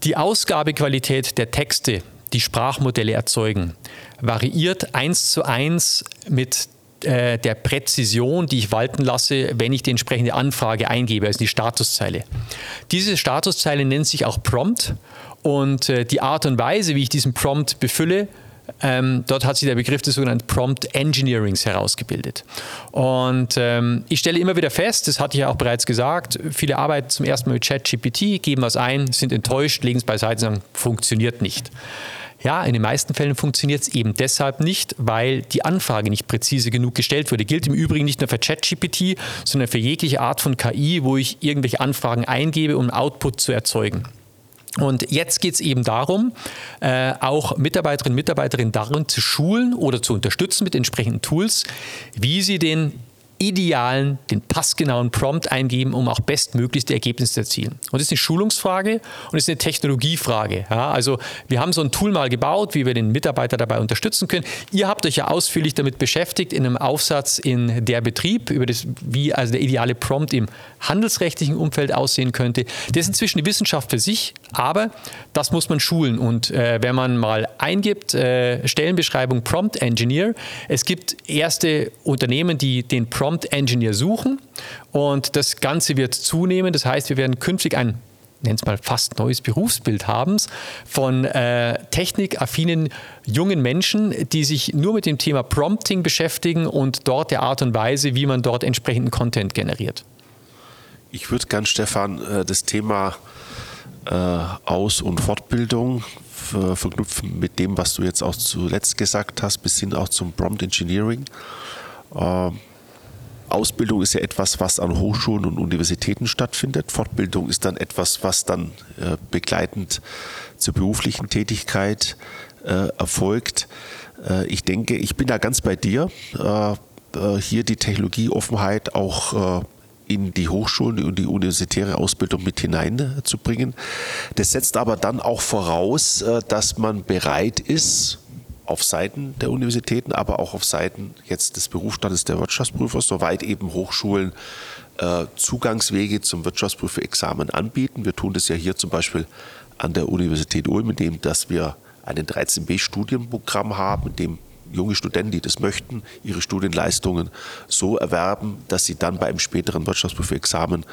die Ausgabequalität der Texte, die Sprachmodelle erzeugen, variiert eins zu eins mit äh, der Präzision, die ich walten lasse, wenn ich die entsprechende Anfrage eingebe, also die Statuszeile. Diese Statuszeile nennt sich auch Prompt und äh, die Art und Weise, wie ich diesen Prompt befülle, ähm, dort hat sich der Begriff des sogenannten Prompt Engineerings herausgebildet. Und ähm, ich stelle immer wieder fest, das hatte ich ja auch bereits gesagt, viele arbeiten zum ersten Mal mit ChatGPT, geben was ein, sind enttäuscht, legen es beiseite und sagen, funktioniert nicht. Ja, in den meisten Fällen funktioniert es eben deshalb nicht, weil die Anfrage nicht präzise genug gestellt wurde. Gilt im Übrigen nicht nur für ChatGPT, sondern für jegliche Art von KI, wo ich irgendwelche Anfragen eingebe, um Output zu erzeugen. Und jetzt geht es eben darum, äh, auch Mitarbeiterinnen und Mitarbeiter darin zu schulen oder zu unterstützen mit entsprechenden Tools, wie sie den idealen, den passgenauen Prompt eingeben, um auch bestmöglichst die Ergebnisse zu erzielen. Und das ist eine Schulungsfrage und das ist eine Technologiefrage. Ja, also wir haben so ein Tool mal gebaut, wie wir den Mitarbeiter dabei unterstützen können. Ihr habt euch ja ausführlich damit beschäftigt in einem Aufsatz in der Betrieb, über das, wie also der ideale Prompt im handelsrechtlichen Umfeld aussehen könnte. Das ist inzwischen die Wissenschaft für sich, aber das muss man schulen. Und äh, wenn man mal eingibt, äh, Stellenbeschreibung Prompt Engineer, es gibt erste Unternehmen, die den Prompt Prompt Engineer suchen und das Ganze wird zunehmen. Das heißt, wir werden künftig ein nenn es mal fast neues Berufsbild haben von äh, technikaffinen jungen Menschen, die sich nur mit dem Thema Prompting beschäftigen und dort der Art und Weise, wie man dort entsprechenden Content generiert. Ich würde gern, Stefan, äh, das Thema äh, Aus- und Fortbildung verknüpfen mit dem, was du jetzt auch zuletzt gesagt hast, bis hin auch zum Prompt Engineering. Ähm, Ausbildung ist ja etwas, was an Hochschulen und Universitäten stattfindet. Fortbildung ist dann etwas, was dann äh, begleitend zur beruflichen Tätigkeit äh, erfolgt. Äh, ich denke, ich bin da ganz bei dir, äh, äh, hier die Technologieoffenheit auch äh, in die Hochschulen und die universitäre Ausbildung mit hineinzubringen. Das setzt aber dann auch voraus, dass man bereit ist, auf Seiten der Universitäten, aber auch auf Seiten jetzt des Berufsstandes der Wirtschaftsprüfer, soweit eben Hochschulen äh, Zugangswege zum Wirtschaftsprüferexamen anbieten. Wir tun das ja hier zum Beispiel an der Universität Ulm, indem dass wir einen 13b-Studienprogramm haben, in dem junge Studenten, die das möchten, ihre Studienleistungen so erwerben, dass sie dann bei einem späteren Wirtschaftsprüferexamen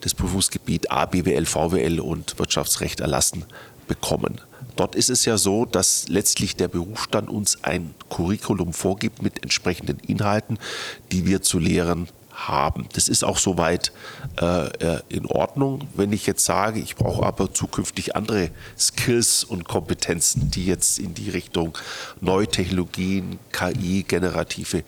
das Prüfungsgebiet A, BWL, VWL und Wirtschaftsrecht erlassen bekommen. Dort ist es ja so, dass letztlich der Berufsstand uns ein Curriculum vorgibt mit entsprechenden Inhalten, die wir zu lehren haben. Das ist auch soweit äh, äh, in Ordnung. Wenn ich jetzt sage, ich brauche aber zukünftig andere Skills und Kompetenzen, die jetzt in die Richtung neue Technologien, KI, generative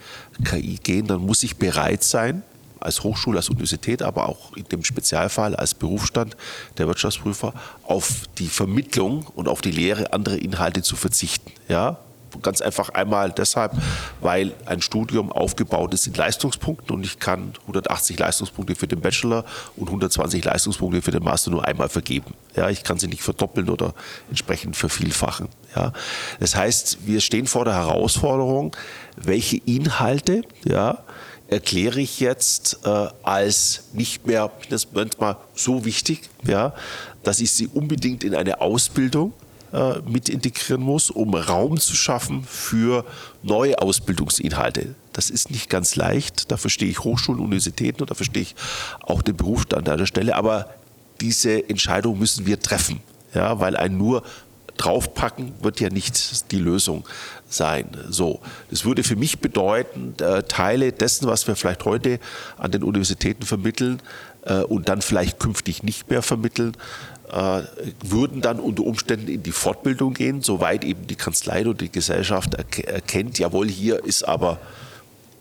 KI gehen, dann muss ich bereit sein, als Hochschule, als Universität, aber auch in dem Spezialfall als Berufsstand der Wirtschaftsprüfer auf die Vermittlung und auf die Lehre anderer Inhalte zu verzichten. Ja, Ganz einfach einmal deshalb, weil ein Studium aufgebaut ist in Leistungspunkten und ich kann 180 Leistungspunkte für den Bachelor und 120 Leistungspunkte für den Master nur einmal vergeben. Ja, ich kann sie nicht verdoppeln oder entsprechend vervielfachen. Ja, das heißt, wir stehen vor der Herausforderung, welche Inhalte, ja, erkläre ich jetzt äh, als nicht mehr, das manchmal so wichtig, ja, dass ich sie unbedingt in eine Ausbildung äh, mit integrieren muss, um Raum zu schaffen für neue Ausbildungsinhalte. Das ist nicht ganz leicht. Da verstehe ich Hochschulen, Universitäten und da verstehe ich auch den Berufsstand an der Stelle. Aber diese Entscheidung müssen wir treffen. Ja, weil ein nur draufpacken wird ja nicht die Lösung sein. So, das würde für mich bedeuten, äh, Teile dessen, was wir vielleicht heute an den Universitäten vermitteln äh, und dann vielleicht künftig nicht mehr vermitteln, äh, würden dann unter Umständen in die Fortbildung gehen, soweit eben die Kanzlei oder die Gesellschaft erkennt, jawohl, hier ist aber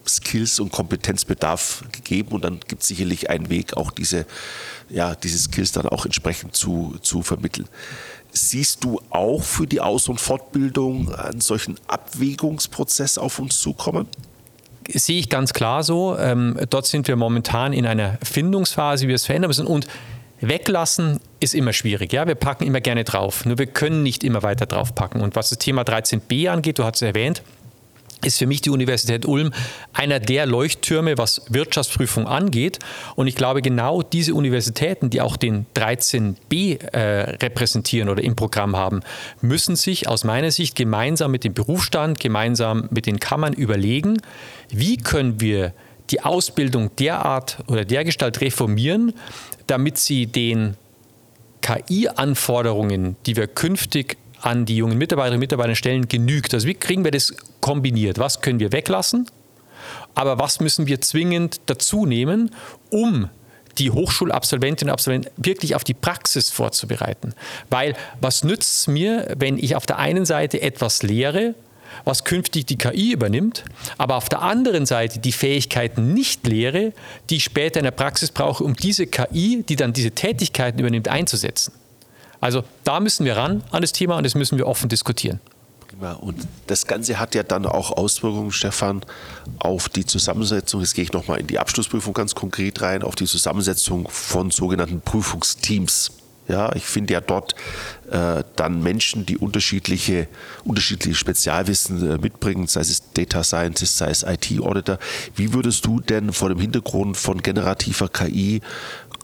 Skills und Kompetenzbedarf gegeben und dann gibt es sicherlich einen Weg, auch diese, ja, diese Skills dann auch entsprechend zu, zu vermitteln. Siehst du auch für die Aus- und Fortbildung einen solchen Abwägungsprozess auf uns zukommen? Sehe ich ganz klar so. Ähm, dort sind wir momentan in einer Findungsphase, wie wir es verändern müssen. Und Weglassen ist immer schwierig. Ja? Wir packen immer gerne drauf. Nur wir können nicht immer weiter draufpacken. Und was das Thema 13b angeht, du hast es erwähnt, ist für mich die Universität Ulm einer der Leuchttürme, was Wirtschaftsprüfung angeht. Und ich glaube, genau diese Universitäten, die auch den 13b äh, repräsentieren oder im Programm haben, müssen sich aus meiner Sicht gemeinsam mit dem Berufsstand, gemeinsam mit den Kammern überlegen, wie können wir die Ausbildung derart oder dergestalt reformieren, damit sie den KI-Anforderungen, die wir künftig an die jungen Mitarbeiterinnen und Mitarbeiter stellen, genügt. Also wie kriegen wir das kombiniert? Was können wir weglassen? Aber was müssen wir zwingend dazu nehmen, um die Hochschulabsolventinnen und Absolventen wirklich auf die Praxis vorzubereiten? Weil was nützt es mir, wenn ich auf der einen Seite etwas lehre, was künftig die KI übernimmt, aber auf der anderen Seite die Fähigkeiten nicht lehre, die ich später in der Praxis brauche, um diese KI, die dann diese Tätigkeiten übernimmt, einzusetzen. Also da müssen wir ran an das Thema und das müssen wir offen diskutieren. Prima. Und das Ganze hat ja dann auch Auswirkungen, Stefan, auf die Zusammensetzung. Jetzt gehe ich nochmal in die Abschlussprüfung ganz konkret rein, auf die Zusammensetzung von sogenannten Prüfungsteams. Ja, ich finde ja dort äh, dann Menschen, die unterschiedliche, unterschiedliche Spezialwissen äh, mitbringen, sei es Data Scientist, sei es IT-Auditor. Wie würdest du denn vor dem Hintergrund von generativer KI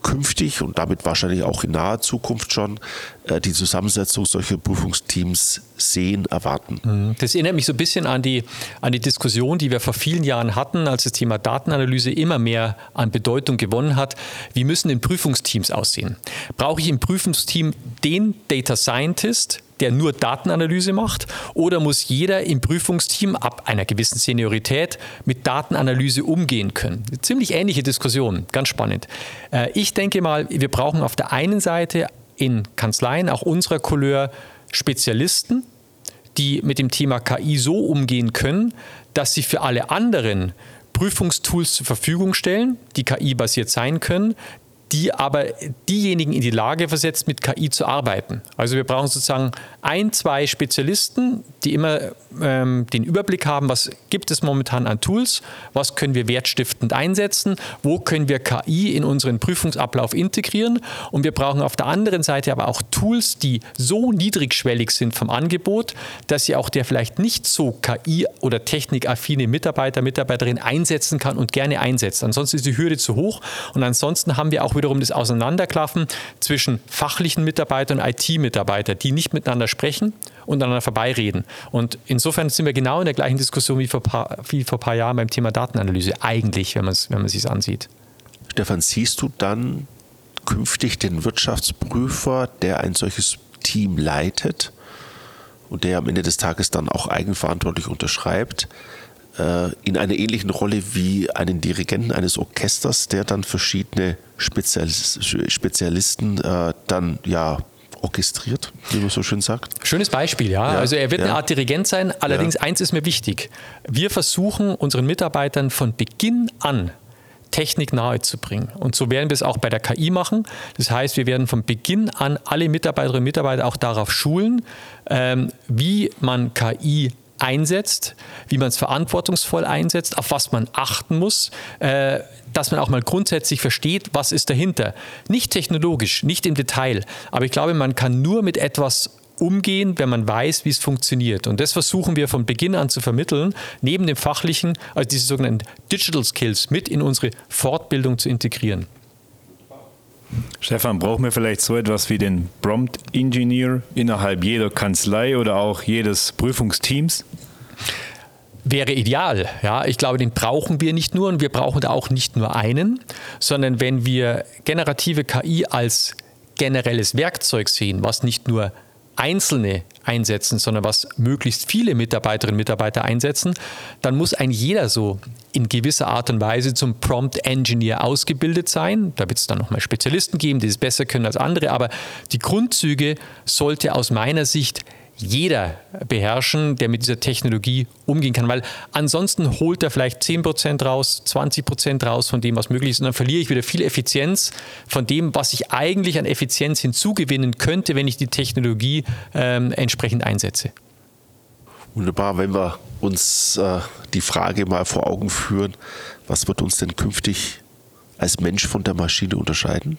künftig und damit wahrscheinlich auch in naher Zukunft schon äh, die Zusammensetzung solcher Prüfungsteams sehen, erwarten. Mhm. Das erinnert mich so ein bisschen an die, an die Diskussion, die wir vor vielen Jahren hatten, als das Thema Datenanalyse immer mehr an Bedeutung gewonnen hat. Wie müssen denn Prüfungsteams aussehen? Brauche ich im Prüfungsteam den Data Scientist, der nur Datenanalyse macht? Oder muss jeder im Prüfungsteam ab einer gewissen Seniorität mit Datenanalyse umgehen können? Ziemlich ähnliche Diskussion, ganz spannend. Äh, ich denke mal, wir brauchen auf der einen Seite in Kanzleien, auch unserer Couleur, Spezialisten, die mit dem Thema KI so umgehen können, dass sie für alle anderen Prüfungstools zur Verfügung stellen, die KI-basiert sein können, die aber diejenigen in die Lage versetzt, mit KI zu arbeiten. Also wir brauchen sozusagen ein, zwei Spezialisten, die immer ähm, den Überblick haben, was gibt es momentan an Tools, was können wir wertstiftend einsetzen, wo können wir KI in unseren Prüfungsablauf integrieren und wir brauchen auf der anderen Seite aber auch Tools, die so niedrigschwellig sind vom Angebot, dass sie auch der vielleicht nicht so KI- oder technikaffine Mitarbeiter, Mitarbeiterin einsetzen kann und gerne einsetzt. Ansonsten ist die Hürde zu hoch und ansonsten haben wir auch wiederum das Auseinanderklaffen zwischen fachlichen Mitarbeitern und IT-Mitarbeitern, die nicht miteinander sprechen und aneinander vorbeireden. Und insofern sind wir genau in der gleichen Diskussion wie vor, paar, wie vor ein paar Jahren beim Thema Datenanalyse, eigentlich, wenn man es wenn sich ansieht. Stefan, siehst du dann künftig den Wirtschaftsprüfer, der ein solches Team leitet und der am Ende des Tages dann auch eigenverantwortlich unterschreibt, äh, in einer ähnlichen Rolle wie einen Dirigenten eines Orchesters, der dann verschiedene Spezialisten äh, dann ja orchestriert, wie man so schön sagt. Schönes Beispiel, ja. ja also er wird ja. eine Art Dirigent sein. Allerdings ja. eins ist mir wichtig. Wir versuchen unseren Mitarbeitern von Beginn an Technik nahezubringen. Und so werden wir es auch bei der KI machen. Das heißt, wir werden von Beginn an alle Mitarbeiterinnen und Mitarbeiter auch darauf schulen, ähm, wie man KI einsetzt, wie man es verantwortungsvoll einsetzt, auf was man achten muss, äh, dass man auch mal grundsätzlich versteht, was ist dahinter. Nicht technologisch, nicht im Detail, aber ich glaube, man kann nur mit etwas umgehen, wenn man weiß, wie es funktioniert. Und das versuchen wir von Beginn an zu vermitteln, neben dem fachlichen, also diese sogenannten Digital Skills mit in unsere Fortbildung zu integrieren. Stefan, brauchen wir vielleicht so etwas wie den Prompt Engineer innerhalb jeder Kanzlei oder auch jedes Prüfungsteams? Wäre ideal, ja. Ich glaube, den brauchen wir nicht nur und wir brauchen da auch nicht nur einen, sondern wenn wir generative KI als generelles Werkzeug sehen, was nicht nur Einzelne einsetzen, sondern was möglichst viele Mitarbeiterinnen und Mitarbeiter einsetzen, dann muss ein jeder so in gewisser Art und Weise zum Prompt Engineer ausgebildet sein. Da wird es dann nochmal Spezialisten geben, die es besser können als andere, aber die Grundzüge sollte aus meiner Sicht jeder beherrschen, der mit dieser Technologie umgehen kann, weil ansonsten holt er vielleicht 10% raus, 20% raus von dem, was möglich ist und dann verliere ich wieder viel Effizienz von dem, was ich eigentlich an Effizienz hinzugewinnen könnte, wenn ich die Technologie ähm, entsprechend einsetze. Wunderbar, wenn wir uns äh, die Frage mal vor Augen führen, was wird uns denn künftig als Mensch von der Maschine unterscheiden?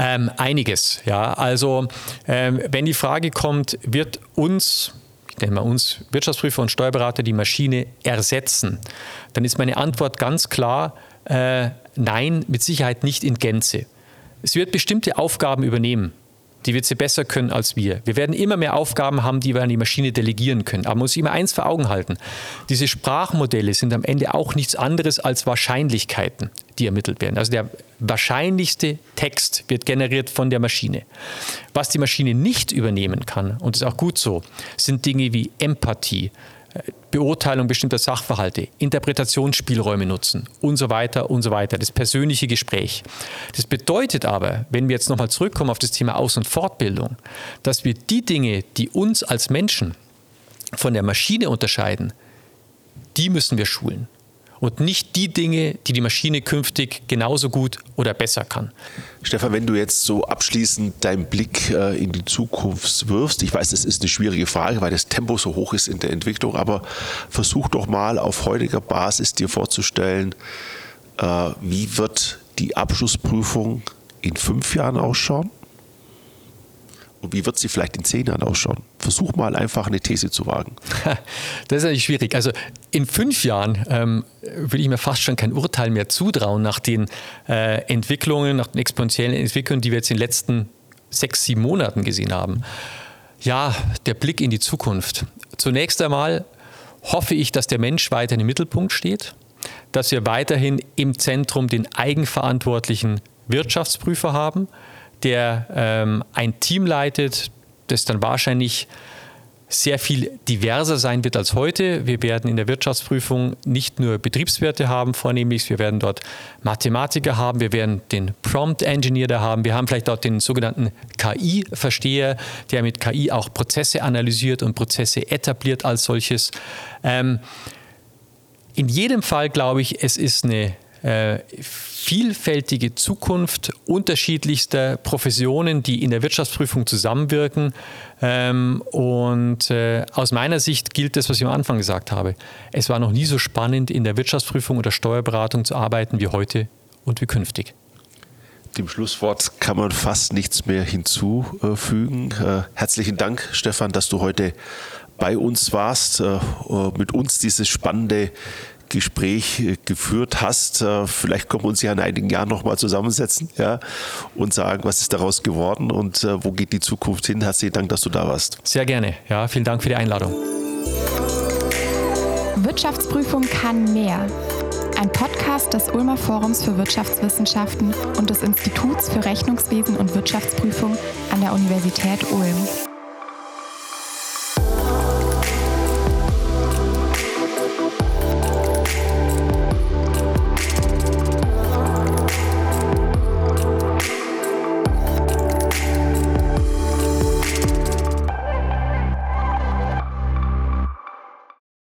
Ähm, einiges, ja. Also ähm, wenn die Frage kommt, wird uns ich nenne mal uns Wirtschaftsprüfer und Steuerberater die Maschine ersetzen, dann ist meine Antwort ganz klar, äh, nein, mit Sicherheit nicht in Gänze. Es wird bestimmte Aufgaben übernehmen die wird sie besser können als wir. Wir werden immer mehr Aufgaben haben, die wir an die Maschine delegieren können. Aber man muss sich immer eins vor Augen halten. Diese Sprachmodelle sind am Ende auch nichts anderes als Wahrscheinlichkeiten, die ermittelt werden. Also der wahrscheinlichste Text wird generiert von der Maschine. Was die Maschine nicht übernehmen kann, und das ist auch gut so, sind Dinge wie Empathie, Beurteilung bestimmter Sachverhalte, Interpretationsspielräume nutzen und so weiter und so weiter, das persönliche Gespräch. Das bedeutet aber, wenn wir jetzt nochmal zurückkommen auf das Thema Aus- und Fortbildung, dass wir die Dinge, die uns als Menschen von der Maschine unterscheiden, die müssen wir schulen und nicht die Dinge, die die Maschine künftig genauso gut oder besser kann. Stefan, wenn du jetzt so abschließend deinen Blick äh, in die Zukunft wirfst, ich weiß, das ist eine schwierige Frage, weil das Tempo so hoch ist in der Entwicklung, aber versuch doch mal auf heutiger Basis dir vorzustellen, äh, wie wird die Abschlussprüfung in fünf Jahren ausschauen? Und wie wird sie vielleicht in zehn Jahren ausschauen? Versuch mal einfach eine These zu wagen. [laughs] Das ist natürlich schwierig. Also in fünf Jahren ähm, würde ich mir fast schon kein Urteil mehr zutrauen nach den äh, Entwicklungen, nach den exponentiellen Entwicklungen, die wir jetzt in den letzten sechs, sieben Monaten gesehen haben. Ja, der Blick in die Zukunft. Zunächst einmal hoffe ich, dass der Mensch weiter im Mittelpunkt steht, dass wir weiterhin im Zentrum den eigenverantwortlichen Wirtschaftsprüfer haben, der ähm, ein Team leitet, das dann wahrscheinlich sehr viel diverser sein wird als heute. Wir werden in der Wirtschaftsprüfung nicht nur Betriebswerte haben, vornehmlich, wir werden dort Mathematiker haben, wir werden den Prompt Engineer da haben, wir haben vielleicht dort den sogenannten KI-Versteher, der mit KI auch Prozesse analysiert und Prozesse etabliert als solches. Ähm, in jedem Fall glaube ich, es ist eine äh, vielfältige Zukunft unterschiedlichster Professionen, die in der Wirtschaftsprüfung zusammenwirken. Ähm, und äh, aus meiner Sicht gilt das, was ich am Anfang gesagt habe. Es war noch nie so spannend, in der Wirtschaftsprüfung oder Steuerberatung zu arbeiten wie heute und wie künftig. Dem Schlusswort kann man fast nichts mehr hinzufügen. Äh, herzlichen Dank, Stefan, dass du heute bei uns warst, mit uns dieses spannende Gespräch äh, geführt hast. Äh, vielleicht können wir uns ja in einigen Jahren nochmal zusammensetzen ja, und sagen, was ist daraus geworden und äh, wo geht die Zukunft hin. Herzlichen Dank, dass du da warst. Sehr gerne. Ja, vielen Dank für die Einladung. Wirtschaftsprüfung kann mehr. ein Podcast des Ulmer Forums für Wirtschaftswissenschaften und des Instituts für Rechnungswesen und Wirtschaftsprüfung an der Universität Ulm.